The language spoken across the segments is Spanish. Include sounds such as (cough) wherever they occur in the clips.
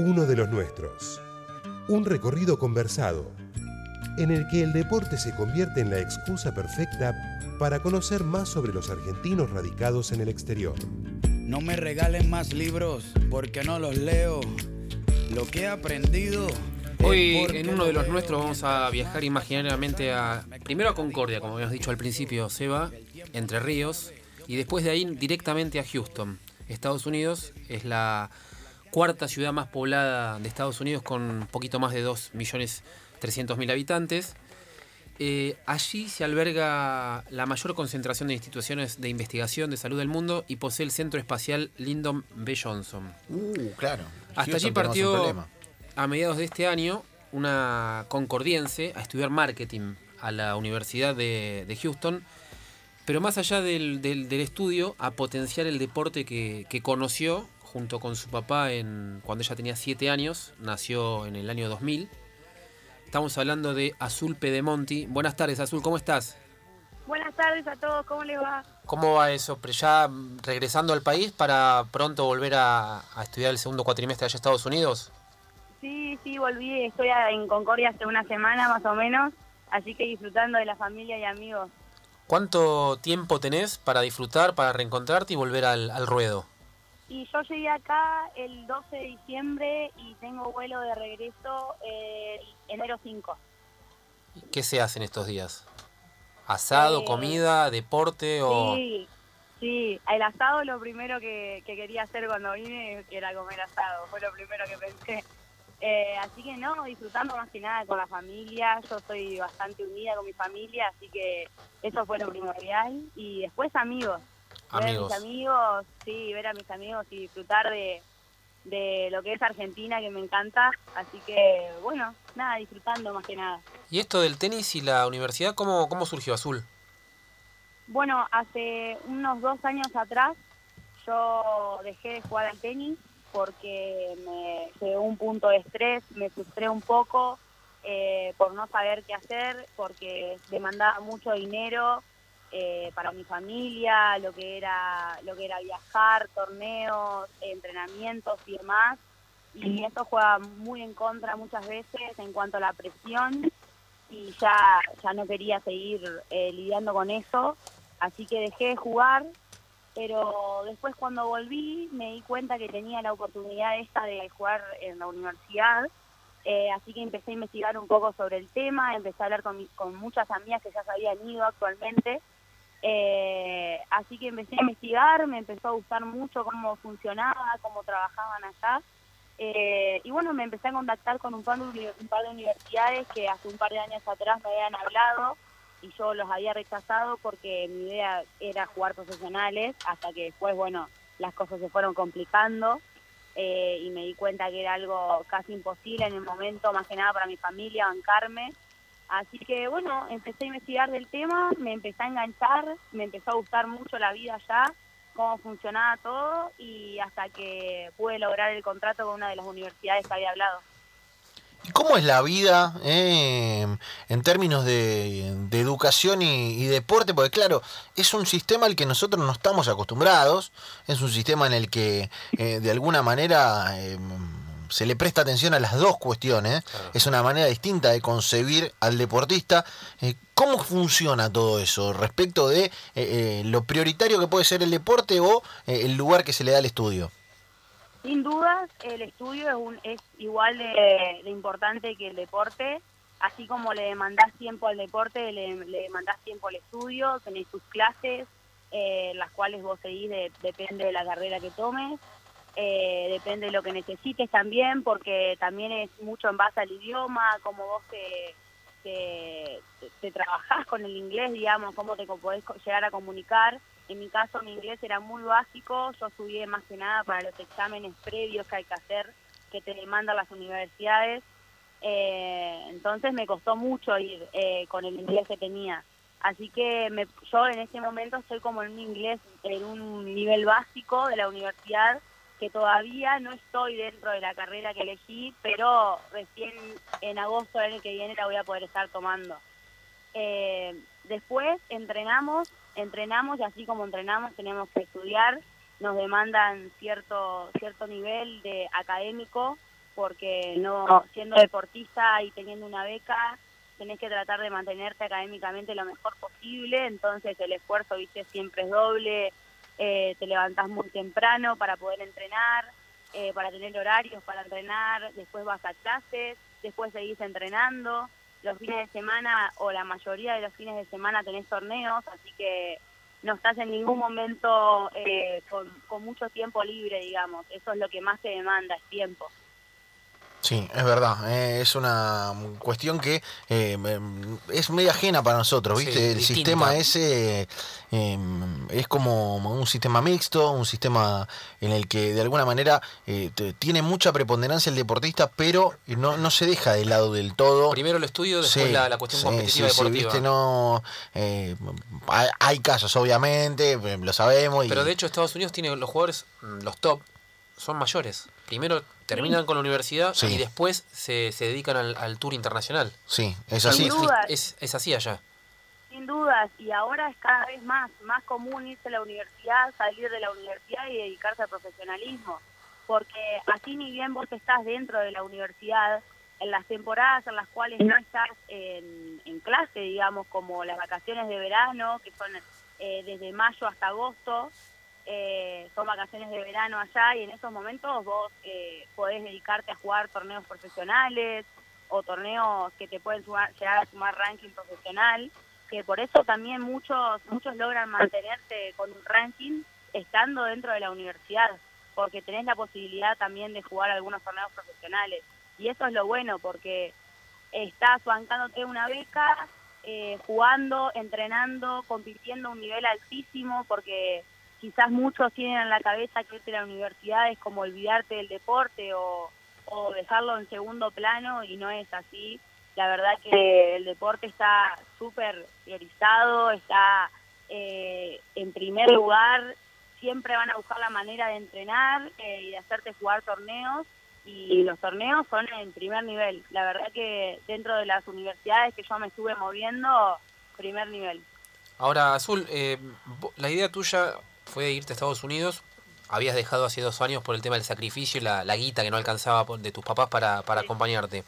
Uno de los nuestros. Un recorrido conversado en el que el deporte se convierte en la excusa perfecta para conocer más sobre los argentinos radicados en el exterior. No me regalen más libros porque no los leo. Lo que he aprendido. Hoy en uno de lo los nuestros vamos a viajar imaginariamente a primero a Concordia, como habíamos dicho al principio, Seba, Entre Ríos, y después de ahí directamente a Houston, Estados Unidos. Es la cuarta ciudad más poblada de Estados Unidos con un poquito más de 2.300.000 habitantes. Eh, allí se alberga la mayor concentración de instituciones de investigación de salud del mundo y posee el centro espacial Lyndon B. Johnson. Uh, claro. Hasta Houston allí partió a mediados de este año una concordiense a estudiar marketing a la Universidad de, de Houston, pero más allá del, del- del estudio, a potenciar el deporte que, que conoció junto con su papá en, cuando ella tenía 7 años, nació en el año 2000. Estamos hablando de Azul Pedemonti. Buenas tardes, Azul, ¿cómo estás? Buenas tardes a todos, ¿cómo les va? ¿Cómo va eso? Ya regresando al país para pronto volver a, a estudiar el segundo cuatrimestre allá en Estados Unidos. Sí, sí, volví, estoy en Concordia hace una semana más o menos, así que disfrutando de la familia y amigos. ¿Cuánto tiempo tenés para disfrutar, para reencontrarte y volver al, al ruedo? Y yo llegué acá el 12 de diciembre y tengo vuelo de regreso el enero 5. ¿Qué se hace en estos días? ¿Asado, Eh, comida, deporte o...? Sí, sí, el asado lo primero que, que quería hacer cuando vine era comer asado, fue lo primero que pensé. Eh, así que no, disfrutando más que nada con la familia, yo soy bastante unida con mi familia, así que eso fue lo primordial. Y después amigos, ver a mis amigos, sí, ver a mis amigos y disfrutar de, de lo que es Argentina, que me encanta. Así que bueno, nada, disfrutando más que nada. ¿Y esto del tenis y la universidad, cómo, cómo surgió Azul? Bueno, hace unos dos años atrás yo dejé de jugar al tenis porque me llegó un punto de estrés, me frustré un poco eh, por no saber qué hacer, porque demandaba mucho dinero eh, para mi familia, lo que era lo que era viajar, torneos, entrenamientos y demás. Y eso juega muy en contra muchas veces en cuanto a la presión. Y ya, ya no quería seguir eh, lidiando con eso, así que dejé de jugar, pero después cuando volví me di cuenta que tenía la oportunidad esta de jugar en la universidad, eh, así que empecé a investigar un poco sobre el tema, empecé a hablar con, mi- con muchas amigas que ya se habían ido actualmente, eh, así que empecé a investigar, me empezó a gustar mucho cómo funcionaba, cómo trabajaban allá. Eh, y bueno, me empecé a contactar con un par, de, universidades que hace un par de años atrás me habían hablado y yo los había rechazado porque mi idea era jugar profesionales, hasta que después, bueno, las cosas se fueron complicando eh, y me di cuenta que era algo casi imposible en el momento, más que nada para mi familia, bancarme. Así que bueno, empecé a investigar del tema, me empecé a enganchar, me empezó a gustar mucho la vida allá, cómo funcionaba todo y hasta que pude lograr el contrato con una de las universidades que había hablado. ¿Y cómo es la vida eh, en términos de, educación y, y deporte? Porque claro, es un sistema al que nosotros no estamos acostumbrados, es un sistema en el que eh, de alguna manera eh, se le presta atención a las dos cuestiones, Claro. es una manera distinta de concebir al deportista. Eh, ¿Cómo funciona todo eso respecto de eh, eh, lo prioritario que puede ser el deporte o eh, el lugar que se le da al estudio? Sin dudas, el estudio es, un, es igual de, de importante que el deporte. Así como le demandás tiempo al deporte, le, le demandás tiempo al estudio, tenés tus clases, eh, las cuales vos seguís, de- depende de la carrera que tomes, eh, depende de lo que necesites también, porque también es mucho en base al idioma, cómo vos te, te, trabajás con el inglés, digamos, cómo te podés llegar a comunicar. En mi caso, mi inglés era muy básico, yo estudié más que nada para los exámenes previos que hay que hacer, que te demandan las universidades. Eh, entonces me costó mucho ir eh, con el inglés que tenía. Así que me, yo en este momento estoy como en un inglés en un nivel básico de la universidad que todavía no estoy dentro de la carrera que elegí, pero recién en agosto del año que viene la voy a poder estar tomando. Eh, después entrenamos, entrenamos y así como entrenamos tenemos que estudiar, nos demandan cierto cierto nivel de académico porque no siendo deportista y teniendo una beca tenés que tratar de mantenerte académicamente lo mejor posible, entonces el esfuerzo, viste, siempre es doble, eh, te levantás muy temprano para poder entrenar, eh, para tener horarios para entrenar, después vas a clases, después seguís entrenando, los fines de semana o la mayoría de los fines de semana tenés torneos, así que no estás en ningún momento eh, con, con mucho tiempo libre, digamos, eso es lo que más te demanda, es tiempo. Sí, es verdad. eh, es una cuestión que eh, em, es media ajena para nosotros, ¿viste? Sí, el distinta. sistema ese eh, es como un sistema mixto, un sistema en el que de alguna manera eh, tiene mucha preponderancia el deportista, pero no, no se deja de lado del todo. Primero el estudio, después Sí, la, la cuestión sí, competitiva sí, sí, deportiva. ¿viste? No, hay, hay casos, obviamente, lo sabemos. y- Pero de hecho Estados Unidos tiene los jugadores, mm, los top, son mayores. Primero terminan con la universidad Sí. y después se, se dedican al, al tour internacional. sí, es Sin así. duda. Es, es así allá. Sin dudas, y ahora es cada vez más, más común irse a la universidad, salir de la universidad y dedicarse al profesionalismo. Porque así ni bien vos estás dentro de la universidad, en las temporadas en las cuales no estás en, en clase, digamos, como las vacaciones de verano, que son eh, desde mayo hasta agosto, eh, son vacaciones de verano allá y en esos momentos vos eh, podés dedicarte a jugar torneos profesionales o torneos que te pueden sumar- llegar a sumar ranking profesional que por eso también muchos muchos logran mantenerse con un ranking estando dentro de la universidad, porque tenés la posibilidad también de jugar algunos torneos profesionales. Y eso es lo bueno, porque estás bancándote una beca, eh, jugando, entrenando, compitiendo a un nivel altísimo, porque quizás muchos tienen en la cabeza que irte a la universidad es como olvidarte del deporte o, o dejarlo en segundo plano y no es así la verdad que el deporte está súper priorizado, está eh, en primer lugar, siempre van a buscar la manera de entrenar eh, y de hacerte jugar torneos y los torneos son en primer nivel. La verdad que dentro de las universidades que yo me estuve moviendo, primer nivel. Ahora, Azul, eh, la idea tuya fue irte a Estados Unidos. Habías dejado hace dos años por el tema del sacrificio y la, la guita que no alcanzaba de tus papás para, para acompañarte.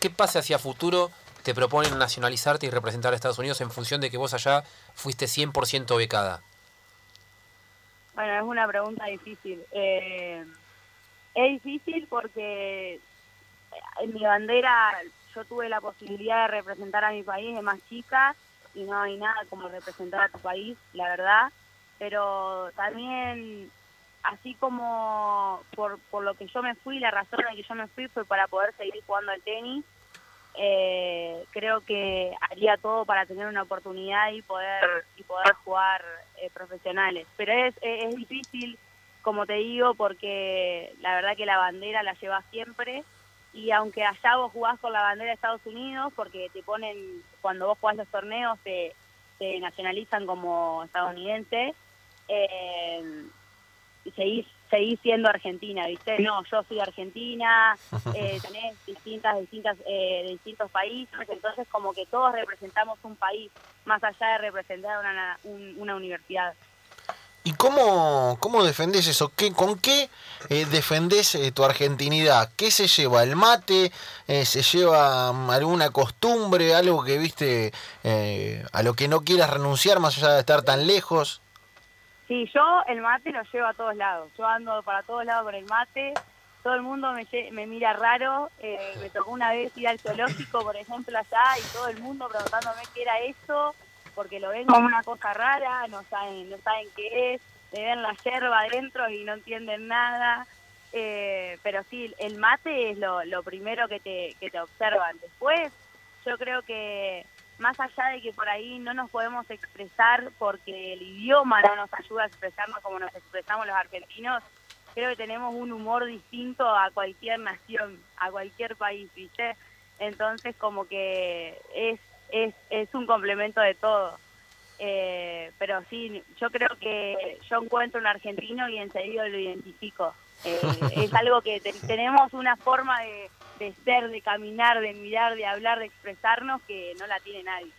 ¿Qué pasa hacia futuro? Te proponen nacionalizarte y representar a Estados Unidos en función de que vos allá fuiste 100% becada. Bueno, es una pregunta difícil. Eh, es difícil porque en mi bandera yo tuve la posibilidad de representar a mi país de más chica y no hay nada como representar a tu país, la verdad. Pero también, así como por, por lo que yo me fui, la razón de que yo me fui fue para poder seguir jugando al tenis. Eh, creo que haría todo para tener una oportunidad y poder y poder jugar eh, profesionales. Pero es, es, es difícil, como te digo, porque la verdad que la bandera la llevas siempre y aunque allá vos jugás con la bandera de Estados Unidos, porque te ponen, cuando vos jugás los torneos, te, te nacionalizan como estadounidense, eh, seguís, seguís siendo argentina, ¿viste? No, yo soy argentina, (laughs) eh, tenés distintas, distintas, eh, de distintos países, entonces como que todos representamos un país, más allá de representar una, un- una universidad. ¿Y cómo, cómo defendés eso? ¿Qué, ¿Con qué eh, defendés eh, tu argentinidad? ¿Qué se lleva? ¿El mate? Eh, ¿Se lleva mm, alguna costumbre? ¿Algo que viste eh, a lo que no quieras renunciar más allá de estar tan lejos? Sí, yo el mate lo llevo a todos lados. Yo ando para todos lados con el mate. Todo el mundo me, mira raro. Eh, me tocó una vez ir al zoológico, por ejemplo, allá, y todo el mundo preguntándome qué era eso, porque lo ven como una cosa rara, no saben, no saben qué es, le ven la yerba adentro y no entienden nada. Eh, pero sí, el mate es lo, lo primero que te, que te observan. Después, yo creo que más allá de que por ahí no nos podemos expresar porque el idioma no nos ayuda a expresarnos como nos expresamos los argentinos, creo que tenemos un humor distinto a cualquier nación, a cualquier país, ¿viste? Entonces como que es, es, es un complemento de todo. Eh, pero sí, yo creo que yo encuentro un argentino y enseguida lo identifico. Eh, es algo que te- tenemos una forma de ser, de caminar, de mirar, de hablar, de expresarnos que no la tiene nadie.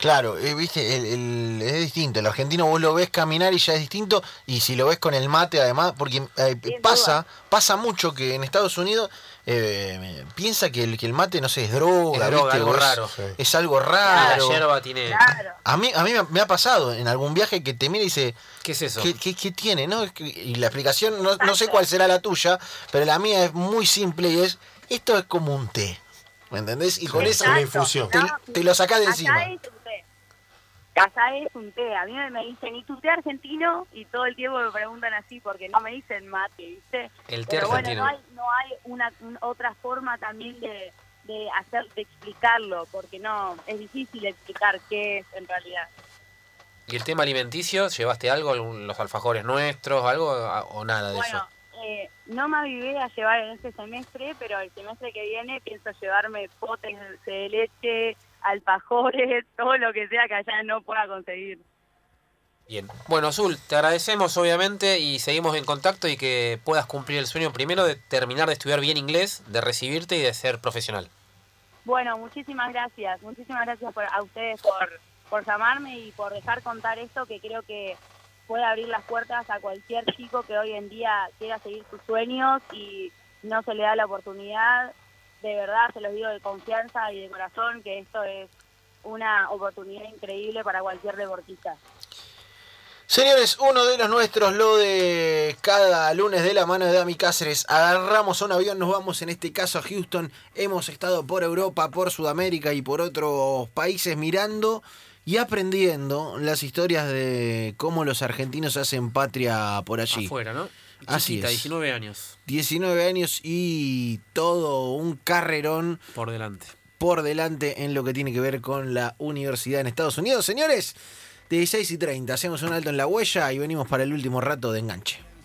Claro, eh, viste, el, el- es distinto. El argentino vos lo ves caminar y ya es distinto. Y si lo ves con el mate, además, porque eh, pasa, pasa mucho que en Estados Unidos eh, piensa que el, que el mate, no sé, es droga, Es droga, algo es, raro. es algo La raro. yerba tiene. Claro. A mí, a mí me- me ha pasado en algún viaje que te mira y dice, ¿Qué es eso? ¿qué, qué- qué tiene? ¿no? Es que- Y la explicación, no, no sé cuál será la tuya, pero la mía es muy simple y es, esto es como un té. ¿Me entendés? Y con Exacto. infusión. te, No, te lo sacás de Acá encima. es Acá es un té. A mí me, dicen, ¿y tu té argentino? Y todo el tiempo me preguntan así porque no me dicen mate, ¿viste? El té Pero bueno, argentino. no hay, no hay una, un- otra forma también de, de hacer de explicarlo, porque no, es difícil explicar qué es en realidad. ¿Y el tema alimenticio? ¿Llevaste algo? ¿Los alfajores nuestros? ¿Algo? ¿O nada de Bueno, eso? eh, no me avivé a llevar en este semestre, pero el semestre que viene pienso llevarme potes de leche, alfajores, (laughs) todo lo que sea que allá no pueda conseguir. Bien. Bueno, Azul, te agradecemos obviamente y seguimos en contacto y que puedas cumplir el sueño primero de terminar de estudiar bien inglés, de recibirte y de ser profesional. Bueno, muchísimas gracias, muchísimas gracias por- a ustedes por, por llamarme y por dejar contar esto que creo que puede abrir las puertas a cualquier chico que hoy en día quiera seguir sus sueños y no se le da la oportunidad. De verdad, se los digo de confianza y de corazón que esto es una oportunidad increíble para cualquier deportista. Señores, uno de los nuestros, lo de cada lunes de la mano de Dami Cáceres. Agarramos un avión, nos vamos en este caso a Houston. Hemos estado por Europa, por Sudamérica y por otros países mirando y aprendiendo las historias de cómo los argentinos hacen patria por allí. Afuera, ¿no? Así Chiquita, es. 19 años 19 años y todo un carrerón por delante. por delante en lo que tiene que ver con la universidad en Estados Unidos. Señores, 16 y 30, hacemos un alto en la huella y venimos para el último rato de enganche.